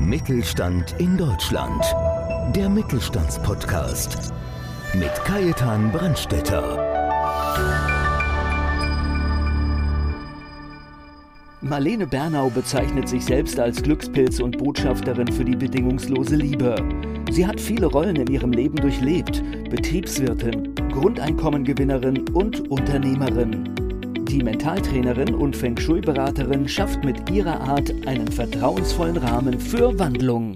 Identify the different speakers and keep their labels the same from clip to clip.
Speaker 1: Mittelstand in Deutschland. Der Mittelstandspodcast mit Kajetan Brandstetter.
Speaker 2: Marlene Bernau bezeichnet sich selbst als Glückspilz und Botschafterin für die bedingungslose Liebe. Sie hat viele Rollen in ihrem Leben durchlebt. Betriebswirtin, Grundeinkommengewinnerin und Unternehmerin. Die Mentaltrainerin und Feng Shui-Beraterin schafft mit ihrer Art einen vertrauensvollen Rahmen für Wandlung.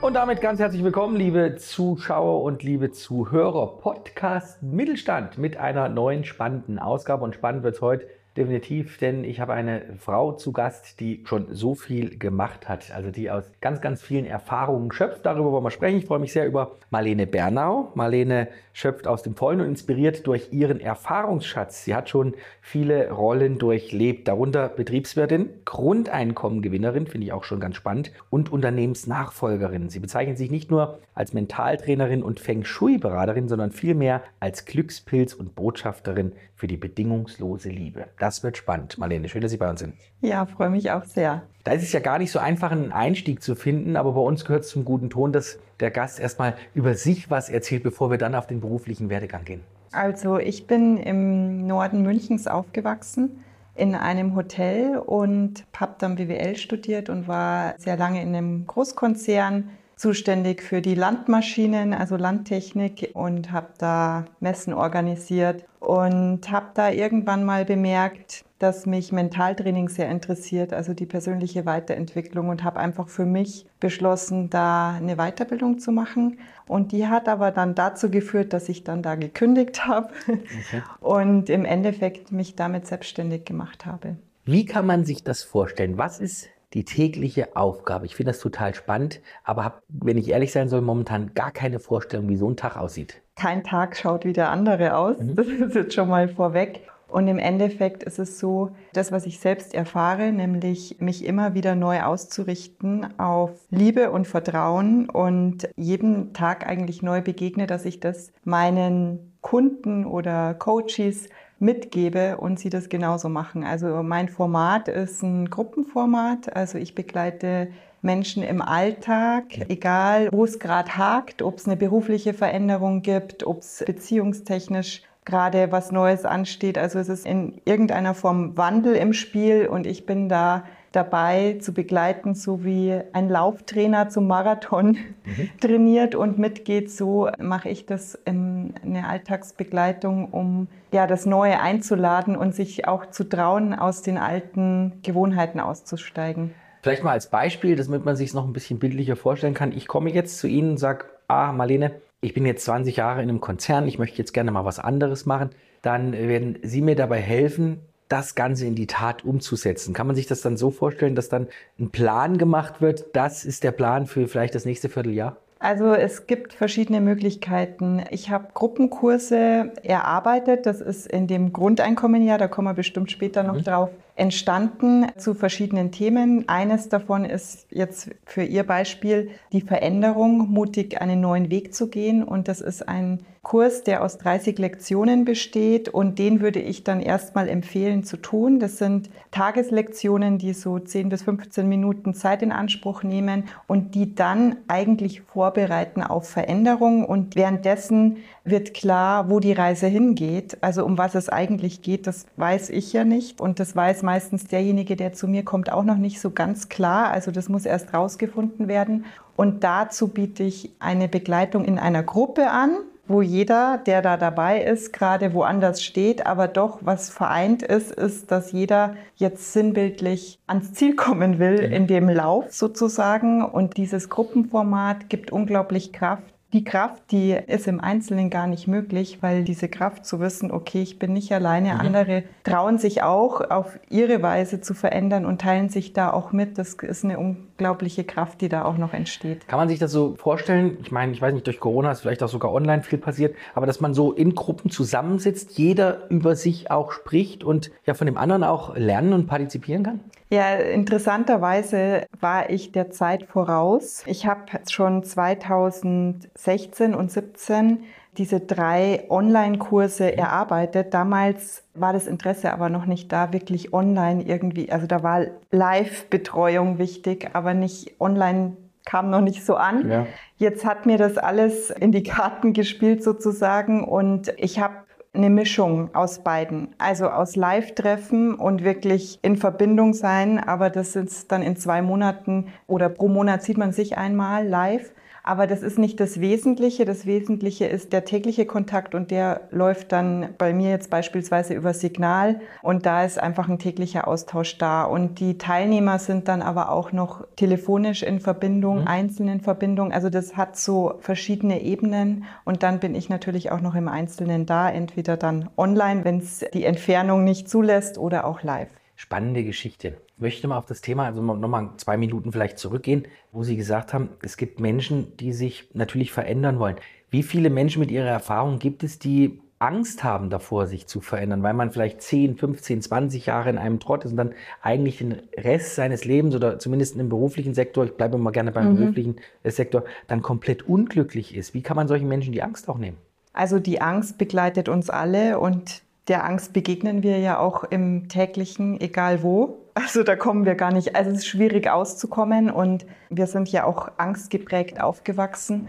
Speaker 3: Und damit ganz herzlich willkommen, liebe Zuschauer und liebe Zuhörer. Podcast Mittelstand mit einer neuen spannenden Ausgabe. Und spannend wird es heute definitiv, denn ich habe eine Frau zu Gast, die schon so viel gemacht hat, also die aus ganz, ganz vielen Erfahrungen schöpft. Darüber wollen wir sprechen. Ich freue mich sehr über Marlene Bernau. Marlene schöpft aus dem Vollen und inspiriert durch ihren Erfahrungsschatz. Sie hat schon viele Rollen durchlebt, darunter Betriebswirtin, Grundeinkommengewinnerin, finde ich auch schon ganz spannend, und Unternehmensnachfolgerin. Sie bezeichnet sich nicht nur als Mentaltrainerin und Feng Shui-Beraterin, sondern vielmehr als Glückspilz und Botschafterin für die bedingungslose Liebe. Das wird spannend. Marlene, schön, dass Sie bei uns sind.
Speaker 4: Ja, freue mich auch sehr.
Speaker 3: Da ist es ja gar nicht so einfach, einen Einstieg zu finden, aber bei uns gehört es zum guten Ton, dass der Gast erstmal über sich was erzählt, bevor wir dann auf den beruflichen Werdegang gehen.
Speaker 4: Also ich bin im Norden Münchens aufgewachsen in einem Hotel und habe dann BWL studiert und war sehr lange in einem Großkonzern zuständig für die Landmaschinen, also Landtechnik und habe da Messen organisiert und habe da irgendwann mal bemerkt, dass mich Mentaltraining sehr interessiert, also die persönliche Weiterentwicklung und habe einfach für mich beschlossen, da eine Weiterbildung zu machen. Und die hat aber dann dazu geführt, dass ich dann da gekündigt habe okay. und im Endeffekt mich damit selbstständig gemacht habe.
Speaker 3: Wie kann man sich das vorstellen? Was ist die tägliche Aufgabe. Ich finde das total spannend, aber habe, wenn ich ehrlich sein soll, momentan gar keine Vorstellung, wie so ein Tag aussieht.
Speaker 4: Kein Tag schaut wie der andere aus. Mhm. Das ist jetzt schon mal vorweg. Und im Endeffekt ist es so, das, was ich selbst erfahre, nämlich mich immer wieder neu auszurichten auf Liebe und Vertrauen und jeden Tag eigentlich neu begegne, dass ich das meinen Kunden oder Coaches mitgebe und sie das genauso machen. Also mein Format ist ein Gruppenformat. Also ich begleite Menschen im Alltag, egal wo es gerade hakt, ob es eine berufliche Veränderung gibt, ob es beziehungstechnisch gerade was Neues ansteht. Also es ist in irgendeiner Form Wandel im Spiel und ich bin da dabei zu begleiten, so wie ein Lauftrainer zum Marathon mhm. trainiert und mitgeht. So mache ich das in eine Alltagsbegleitung, um ja das Neue einzuladen und sich auch zu trauen, aus den alten Gewohnheiten auszusteigen.
Speaker 3: Vielleicht mal als Beispiel, damit man sich es noch ein bisschen bildlicher vorstellen kann. Ich komme jetzt zu Ihnen und sage, ah, Marlene, ich bin jetzt 20 Jahre in einem Konzern, ich möchte jetzt gerne mal was anderes machen. Dann werden Sie mir dabei helfen, das Ganze in die Tat umzusetzen. Kann man sich das dann so vorstellen, dass dann ein Plan gemacht wird? Das ist der Plan für vielleicht das nächste Vierteljahr?
Speaker 4: Also es gibt verschiedene Möglichkeiten. Ich habe Gruppenkurse erarbeitet. Das ist in dem Grundeinkommenjahr, da kommen wir bestimmt später noch mhm. drauf, entstanden zu verschiedenen Themen. Eines davon ist jetzt für Ihr Beispiel die Veränderung, mutig einen neuen Weg zu gehen. Und das ist ein Kurs, der aus 30 Lektionen besteht und den würde ich dann erstmal empfehlen zu tun. Das sind Tageslektionen, die so 10 bis 15 Minuten Zeit in Anspruch nehmen und die dann eigentlich vorbereiten auf Veränderung und währenddessen wird klar, wo die Reise hingeht. Also um was es eigentlich geht, das weiß ich ja nicht und das weiß meistens derjenige, der zu mir kommt, auch noch nicht so ganz klar. Also das muss erst rausgefunden werden und dazu biete ich eine Begleitung in einer Gruppe an wo jeder, der da dabei ist, gerade woanders steht, aber doch was vereint ist, ist, dass jeder jetzt sinnbildlich ans Ziel kommen will in dem Lauf sozusagen. Und dieses Gruppenformat gibt unglaublich Kraft die Kraft, die ist im Einzelnen gar nicht möglich, weil diese Kraft zu wissen, okay, ich bin nicht alleine, mhm. andere trauen sich auch auf ihre Weise zu verändern und teilen sich da auch mit. Das ist eine unglaubliche Kraft, die da auch noch entsteht.
Speaker 3: Kann man sich das so vorstellen? Ich meine, ich weiß nicht, durch Corona ist vielleicht auch sogar online viel passiert, aber dass man so in Gruppen zusammensitzt, jeder über sich auch spricht und ja von dem anderen auch lernen und partizipieren kann?
Speaker 4: Ja, interessanterweise war ich der Zeit voraus. Ich habe schon 2016 und 17 diese drei Online-Kurse erarbeitet. Damals war das Interesse aber noch nicht da, wirklich online irgendwie. Also da war Live-Betreuung wichtig, aber nicht online kam noch nicht so an. Ja. Jetzt hat mir das alles in die Karten gespielt sozusagen und ich habe eine Mischung aus beiden. Also aus Live-Treffen und wirklich in Verbindung sein. Aber das ist dann in zwei Monaten oder pro Monat sieht man sich einmal live. Aber das ist nicht das Wesentliche. Das Wesentliche ist der tägliche Kontakt und der läuft dann bei mir jetzt beispielsweise über Signal und da ist einfach ein täglicher Austausch da. Und die Teilnehmer sind dann aber auch noch telefonisch in Verbindung, mhm. einzeln in Verbindung. Also das hat so verschiedene Ebenen und dann bin ich natürlich auch noch im Einzelnen da, entweder dann online, wenn es die Entfernung nicht zulässt oder auch live.
Speaker 3: Spannende Geschichte möchte mal auf das Thema, also nochmal zwei Minuten vielleicht zurückgehen, wo Sie gesagt haben, es gibt Menschen, die sich natürlich verändern wollen. Wie viele Menschen mit Ihrer Erfahrung gibt es, die Angst haben davor, sich zu verändern, weil man vielleicht 10, 15, 20 Jahre in einem Trott ist und dann eigentlich den Rest seines Lebens oder zumindest im beruflichen Sektor, ich bleibe mal gerne beim mhm. beruflichen Sektor, dann komplett unglücklich ist. Wie kann man solchen Menschen die Angst auch nehmen?
Speaker 4: Also die Angst begleitet uns alle und der Angst begegnen wir ja auch im täglichen, egal wo. Also da kommen wir gar nicht. Also es ist schwierig auszukommen und wir sind ja auch angstgeprägt aufgewachsen.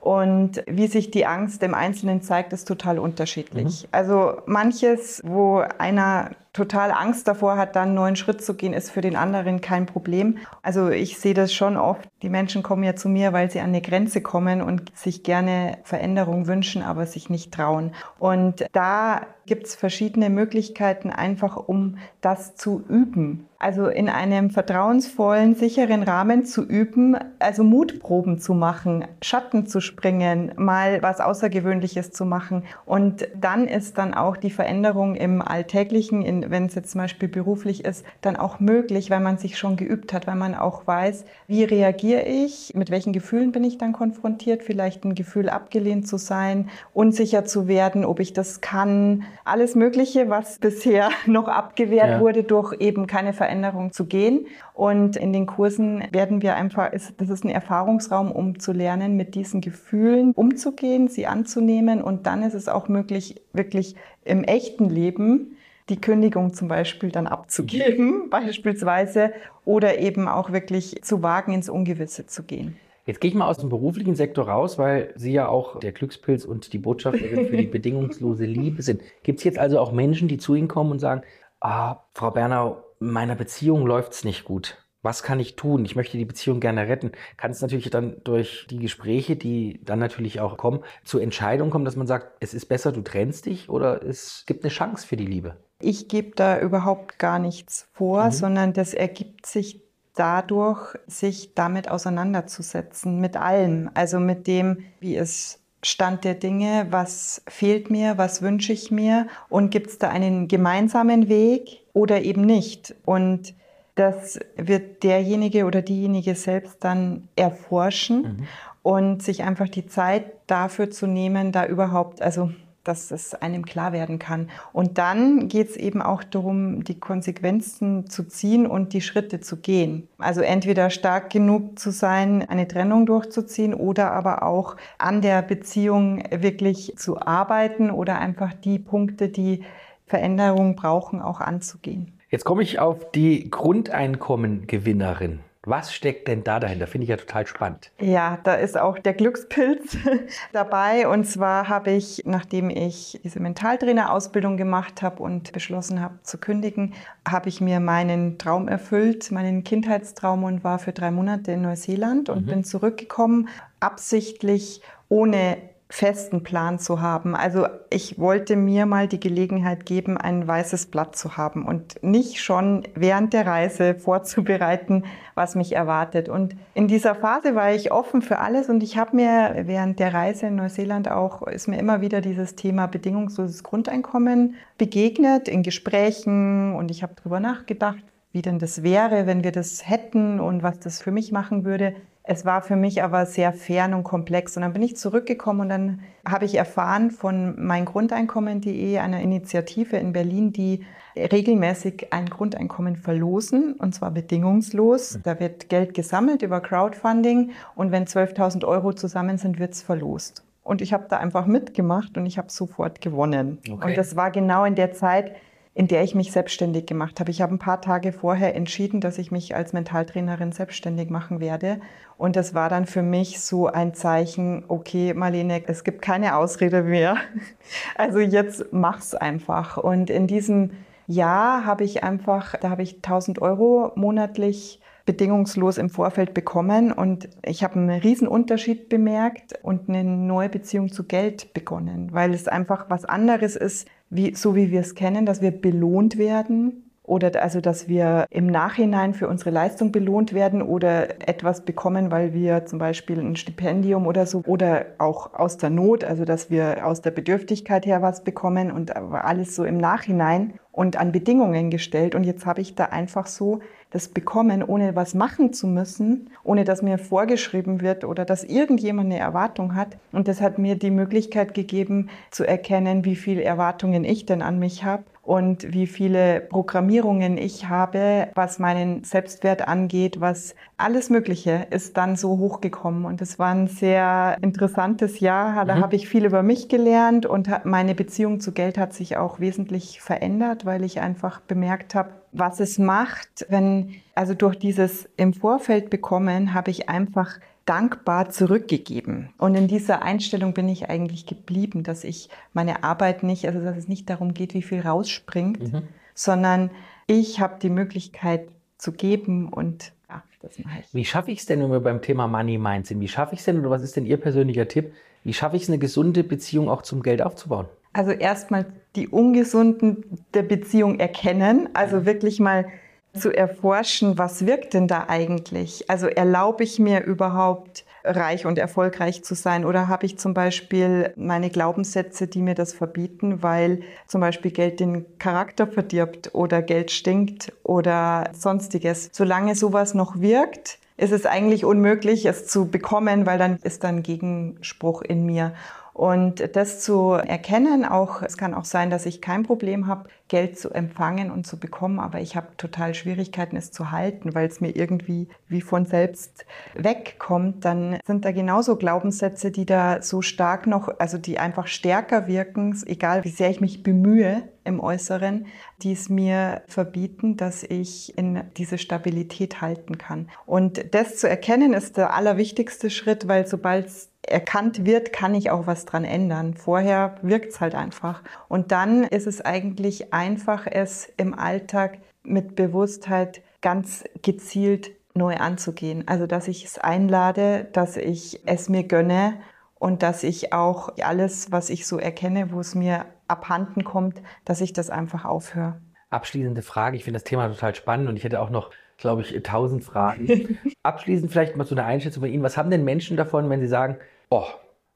Speaker 4: Und wie sich die Angst im Einzelnen zeigt, ist total unterschiedlich. Mhm. Also manches, wo einer total Angst davor hat, dann einen neuen Schritt zu gehen, ist für den anderen kein Problem. Also ich sehe das schon oft. Die Menschen kommen ja zu mir, weil sie an eine Grenze kommen und sich gerne Veränderung wünschen, aber sich nicht trauen. Und da gibt es verschiedene Möglichkeiten, einfach um das zu üben. Also in einem vertrauensvollen, sicheren Rahmen zu üben, also Mutproben zu machen, Schatten zu springen, mal was Außergewöhnliches zu machen. Und dann ist dann auch die Veränderung im Alltäglichen, wenn es jetzt zum Beispiel beruflich ist, dann auch möglich, weil man sich schon geübt hat, weil man auch weiß, wie reagiere ich, mit welchen Gefühlen bin ich dann konfrontiert, vielleicht ein Gefühl abgelehnt zu sein, unsicher zu werden, ob ich das kann, alles Mögliche, was bisher noch abgewehrt ja. wurde durch eben keine Veränderung Veränderung zu gehen. Und in den Kursen werden wir einfach, das ist ein Erfahrungsraum, um zu lernen, mit diesen Gefühlen umzugehen, sie anzunehmen. Und dann ist es auch möglich, wirklich im echten Leben die Kündigung zum Beispiel dann abzugeben, beispielsweise, oder eben auch wirklich zu wagen, ins Ungewisse zu gehen.
Speaker 3: Jetzt gehe ich mal aus dem beruflichen Sektor raus, weil Sie ja auch der Glückspilz und die Botschafterin für die bedingungslose Liebe sind. Gibt es jetzt also auch Menschen, die zu Ihnen kommen und sagen, ah, Frau Bernau, meiner Beziehung läuft es nicht gut. Was kann ich tun? Ich möchte die Beziehung gerne retten. Kann es natürlich dann durch die Gespräche, die dann natürlich auch kommen, zur Entscheidung kommen, dass man sagt, es ist besser, du trennst dich oder es gibt eine Chance für die Liebe?
Speaker 4: Ich gebe da überhaupt gar nichts vor, mhm. sondern das ergibt sich dadurch, sich damit auseinanderzusetzen, mit allem. Also mit dem, wie es Stand der Dinge, was fehlt mir, was wünsche ich mir und gibt es da einen gemeinsamen Weg oder eben nicht. Und das wird derjenige oder diejenige selbst dann erforschen mhm. und sich einfach die Zeit dafür zu nehmen, da überhaupt, also dass es einem klar werden kann. Und dann geht es eben auch darum, die Konsequenzen zu ziehen und die Schritte zu gehen. Also entweder stark genug zu sein, eine Trennung durchzuziehen oder aber auch an der Beziehung wirklich zu arbeiten oder einfach die Punkte, die Veränderung brauchen, auch anzugehen.
Speaker 3: Jetzt komme ich auf die Grundeinkommengewinnerin. Was steckt denn da dahinter? Finde ich ja total spannend.
Speaker 4: Ja, da ist auch der Glückspilz dabei. Und zwar habe ich, nachdem ich diese Mentaltrainerausbildung gemacht habe und beschlossen habe zu kündigen, habe ich mir meinen Traum erfüllt, meinen Kindheitstraum und war für drei Monate in Neuseeland und mhm. bin zurückgekommen, absichtlich ohne festen Plan zu haben. Also ich wollte mir mal die Gelegenheit geben, ein weißes Blatt zu haben und nicht schon während der Reise vorzubereiten, was mich erwartet. Und in dieser Phase war ich offen für alles und ich habe mir während der Reise in Neuseeland auch, ist mir immer wieder dieses Thema bedingungsloses Grundeinkommen begegnet in Gesprächen und ich habe darüber nachgedacht, wie denn das wäre, wenn wir das hätten und was das für mich machen würde. Es war für mich aber sehr fern und komplex. Und dann bin ich zurückgekommen und dann habe ich erfahren von meingrundeinkommen.de, einer Initiative in Berlin, die regelmäßig ein Grundeinkommen verlosen, und zwar bedingungslos. Da wird Geld gesammelt über Crowdfunding und wenn 12.000 Euro zusammen sind, wird es verlost. Und ich habe da einfach mitgemacht und ich habe sofort gewonnen. Okay. Und das war genau in der Zeit, in der ich mich selbstständig gemacht habe. Ich habe ein paar Tage vorher entschieden, dass ich mich als Mentaltrainerin selbstständig machen werde. Und das war dann für mich so ein Zeichen, okay, Marlene, es gibt keine Ausrede mehr. Also jetzt mach's einfach. Und in diesem Jahr habe ich einfach, da habe ich 1000 Euro monatlich bedingungslos im Vorfeld bekommen und ich habe einen riesen Unterschied bemerkt und eine neue Beziehung zu Geld begonnen, weil es einfach was anderes ist, wie, so wie wir es kennen, dass wir belohnt werden oder also, dass wir im Nachhinein für unsere Leistung belohnt werden oder etwas bekommen, weil wir zum Beispiel ein Stipendium oder so oder auch aus der Not, also dass wir aus der Bedürftigkeit her was bekommen und alles so im Nachhinein und an Bedingungen gestellt. Und jetzt habe ich da einfach so das bekommen, ohne was machen zu müssen, ohne dass mir vorgeschrieben wird oder dass irgendjemand eine Erwartung hat. Und das hat mir die Möglichkeit gegeben zu erkennen, wie viel Erwartungen ich denn an mich habe und wie viele Programmierungen ich habe, was meinen Selbstwert angeht, was alles Mögliche ist dann so hochgekommen. Und es war ein sehr interessantes Jahr. Da mhm. habe ich viel über mich gelernt und meine Beziehung zu Geld hat sich auch wesentlich verändert, weil ich einfach bemerkt habe, was es macht, wenn, also durch dieses im Vorfeld bekommen, habe ich einfach dankbar zurückgegeben. Und in dieser Einstellung bin ich eigentlich geblieben, dass ich meine Arbeit nicht, also dass es nicht darum geht, wie viel rausspringt, mhm. sondern ich habe die Möglichkeit zu geben und ja,
Speaker 3: das mache ich. Wie schaffe ich es denn, wenn wir beim Thema Money Mind sind? Wie schaffe ich es denn oder was ist denn Ihr persönlicher Tipp? Wie schaffe ich es, eine gesunde Beziehung auch zum Geld aufzubauen?
Speaker 4: Also erstmal die Ungesunden der Beziehung erkennen, also wirklich mal zu erforschen, was wirkt denn da eigentlich? Also erlaube ich mir überhaupt reich und erfolgreich zu sein oder habe ich zum Beispiel meine Glaubenssätze, die mir das verbieten, weil zum Beispiel Geld den Charakter verdirbt oder Geld stinkt oder sonstiges. Solange sowas noch wirkt, ist es eigentlich unmöglich, es zu bekommen, weil dann ist dann Gegenspruch in mir. Und das zu erkennen, auch es kann auch sein, dass ich kein Problem habe, Geld zu empfangen und zu bekommen, aber ich habe total Schwierigkeiten, es zu halten, weil es mir irgendwie wie von selbst wegkommt. Dann sind da genauso Glaubenssätze, die da so stark noch, also die einfach stärker wirken, egal wie sehr ich mich bemühe im Äußeren, die es mir verbieten, dass ich in diese Stabilität halten kann. Und das zu erkennen ist der allerwichtigste Schritt, weil sobald es erkannt wird, kann ich auch was dran ändern. Vorher wirkt es halt einfach. Und dann ist es eigentlich einfach, es im Alltag mit Bewusstheit ganz gezielt neu anzugehen. Also, dass ich es einlade, dass ich es mir gönne und dass ich auch alles, was ich so erkenne, wo es mir abhanden kommt, dass ich das einfach aufhöre.
Speaker 3: Abschließende Frage. Ich finde das Thema total spannend und ich hätte auch noch glaube ich, tausend Fragen. Abschließend vielleicht mal so eine Einschätzung von Ihnen. Was haben denn Menschen davon, wenn sie sagen, oh,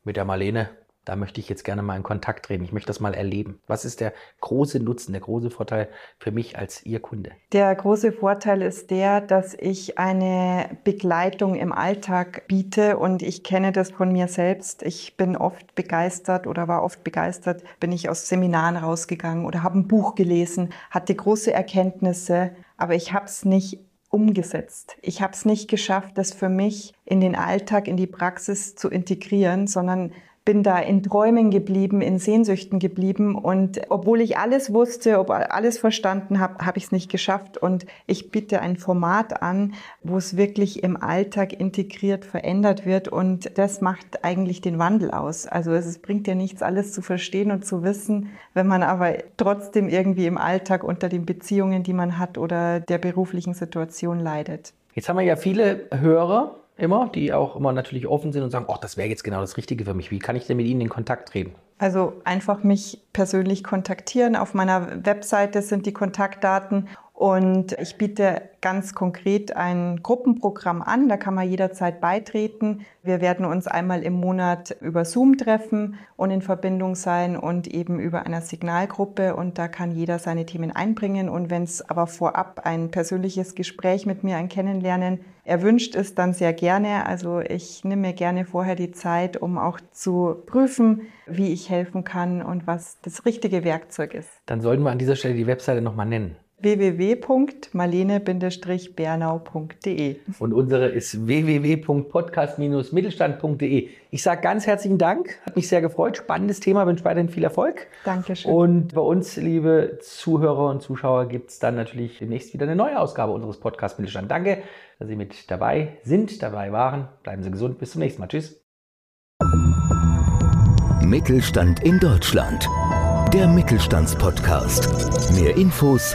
Speaker 3: mit der Marlene, da möchte ich jetzt gerne mal in Kontakt treten. Ich möchte das mal erleben. Was ist der große Nutzen, der große Vorteil für mich als Ihr Kunde?
Speaker 4: Der große Vorteil ist der, dass ich eine Begleitung im Alltag biete und ich kenne das von mir selbst. Ich bin oft begeistert oder war oft begeistert, bin ich aus Seminaren rausgegangen oder habe ein Buch gelesen, hatte große Erkenntnisse, aber ich habe es nicht umgesetzt. Ich habe es nicht geschafft, das für mich in den Alltag, in die Praxis zu integrieren, sondern bin da in Träumen geblieben, in Sehnsüchten geblieben und obwohl ich alles wusste, ob alles verstanden habe, habe ich es nicht geschafft und ich biete ein Format an, wo es wirklich im Alltag integriert verändert wird und das macht eigentlich den Wandel aus. Also es bringt ja nichts, alles zu verstehen und zu wissen, wenn man aber trotzdem irgendwie im Alltag unter den Beziehungen, die man hat oder der beruflichen Situation leidet.
Speaker 3: Jetzt haben wir ja viele Hörer, immer, die auch immer natürlich offen sind und sagen, oh, das wäre jetzt genau das Richtige für mich. Wie kann ich denn mit Ihnen in Kontakt treten?
Speaker 4: Also einfach mich persönlich kontaktieren. Auf meiner Webseite sind die Kontaktdaten Und ich biete ganz konkret ein Gruppenprogramm an, da kann man jederzeit beitreten. Wir werden uns einmal im Monat über Zoom treffen und in Verbindung sein und eben über einer Signalgruppe und da kann jeder seine Themen einbringen und wenn es aber vorab ein persönliches Gespräch mit mir, ein Kennenlernen erwünscht ist, dann sehr gerne. Also ich nehme mir gerne vorher die Zeit, um auch zu prüfen, wie ich helfen kann und was das richtige Werkzeug ist.
Speaker 3: Dann sollten wir an dieser Stelle die Webseite nochmal nennen
Speaker 4: www.marlene-bernau.de.
Speaker 3: Und unsere ist www.podcast-mittelstand.de. Ich sage ganz herzlichen Dank, hat mich sehr gefreut. Spannendes Thema, wünsche weiterhin viel Erfolg.
Speaker 4: Dankeschön.
Speaker 3: Und bei uns, liebe Zuhörer und Zuschauer, gibt es dann natürlich demnächst wieder eine neue Ausgabe unseres Podcast Mittelstand. Danke, dass Sie mit dabei sind, dabei waren. Bleiben Sie gesund. Bis zum nächsten Mal. Tschüss.
Speaker 1: Mittelstand in Deutschland. Der Mittelstandspodcast. Mehr Infos